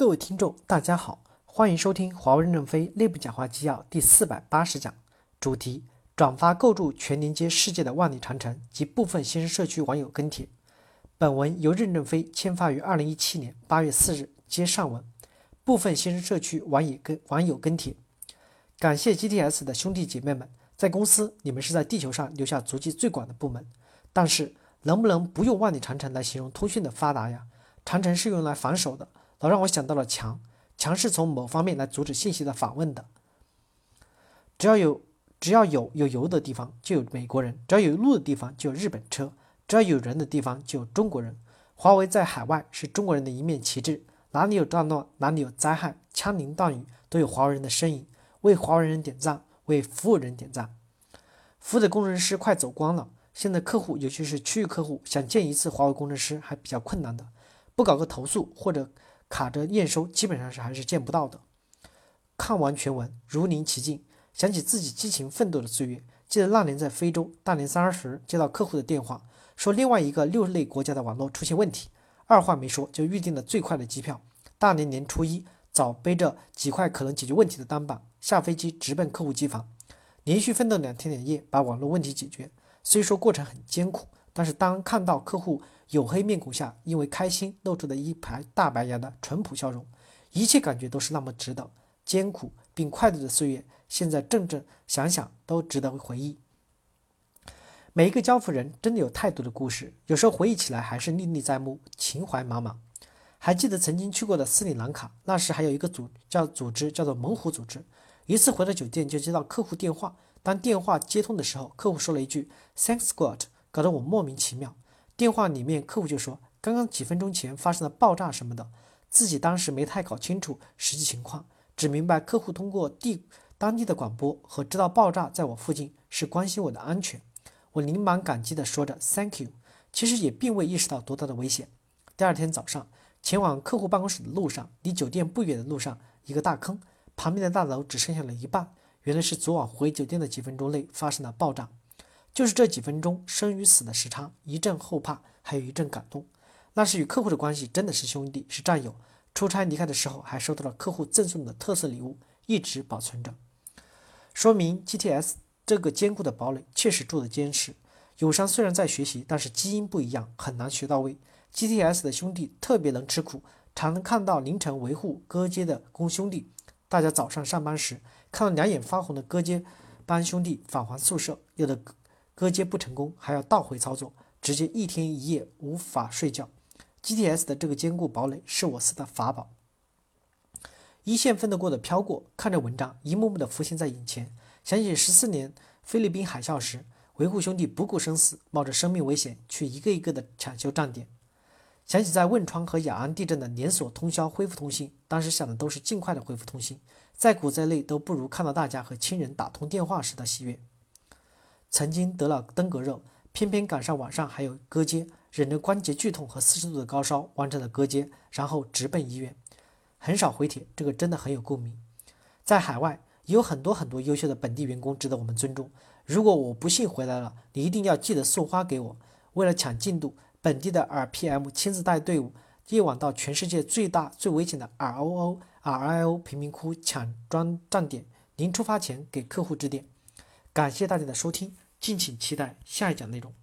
各位听众，大家好，欢迎收听华为任正非内部讲话纪要第四百八十讲，主题：转发构筑全连接世界的万里长城及部分新生社区网友跟帖。本文由任正非签发于二零一七年八月四日，接上文。部分新生社区网友跟网友跟帖，感谢 GTS 的兄弟姐妹们，在公司你们是在地球上留下足迹最广的部门，但是能不能不用万里长城来形容通讯的发达呀？长城是用来防守的。老让我想到了墙，墙是从某方面来阻止信息的访问的。只要有只要有有油的地方，就有美国人；只要有路的地方，就有日本车；只要有人的地方，就有中国人。华为在海外是中国人的一面旗帜，哪里有战乱，哪里有灾害，枪林弹雨，都有华为人的身影。为华为人点赞，为服务人点赞。服务的工程师快走光了，现在客户，尤其是区域客户，想见一次华为工程师还比较困难的，不搞个投诉或者。卡着验收，基本上是还是见不到的。看完全文，如临其境，想起自己激情奋斗的岁月。记得那年在非洲，大年三十接到客户的电话，说另外一个六类国家的网络出现问题，二话没说就预定了最快的机票。大年年初一早，背着几块可能解决问题的单板，下飞机直奔客户机房，连续奋斗两天两夜，把网络问题解决。虽说过程很艰苦，但是当看到客户。黝黑面孔下，因为开心露出的一排大白牙的淳朴笑容，一切感觉都是那么值得。艰苦并快乐的岁月，现在正正想想都值得回忆。每一个交付人真的有太多的故事，有时候回忆起来还是历历在目，情怀满满。还记得曾经去过的斯里兰卡，那时还有一个组叫组织叫做猛虎组织。一次回到酒店就接到客户电话，当电话接通的时候，客户说了一句 “Thanks God”，搞得我莫名其妙。电话里面，客户就说：“刚刚几分钟前发生了爆炸什么的，自己当时没太搞清楚实际情况，只明白客户通过地当地的广播和知道爆炸在我附近，是关心我的安全。”我连忙感激地说着 “Thank you”，其实也并未意识到多大的危险。第二天早上，前往客户办公室的路上，离酒店不远的路上，一个大坑，旁边的大楼只剩下了一半，原来是昨晚回酒店的几分钟内发生了爆炸。就是这几分钟生与死的时差，一阵后怕，还有一阵感动。那是与客户的关系真的是兄弟，是战友。出差离开的时候，还收到了客户赠送的特色礼物，一直保存着。说明 GTS 这个坚固的堡垒确实做得坚实。友商虽然在学习，但是基因不一样，很难学到位。GTS 的兄弟特别能吃苦，常能看到凌晨维护割接的工兄弟。大家早上上班时，看到两眼发红的割接班兄弟返还宿舍，有的。割接不成功，还要倒回操作，直接一天一夜无法睡觉。GTS 的这个坚固堡垒是我司的法宝。一线奋斗过的飘过，看着文章一幕幕的浮现在眼前，想起十四年菲律宾海啸时，维护兄弟不顾生死，冒着生命危险去一个一个的抢修站点。想起在汶川和雅安地震的连锁通宵恢复通信，当时想的都是尽快的恢复通信，再苦再累都不如看到大家和亲人打通电话时的喜悦。曾经得了登革热，偏偏赶上晚上还有割接，忍着关节剧痛和四十度的高烧完成了割接，然后直奔医院。很少回帖，这个真的很有共鸣。在海外有很多很多优秀的本地员工值得我们尊重。如果我不幸回来了，你一定要记得送花给我。为了抢进度，本地的 RPM 亲自带队伍，夜晚到全世界最大最危险的 ROO、RIO 贫民窟抢装站点，临出发前给客户致电。感谢大家的收听，敬请期待下一讲内容。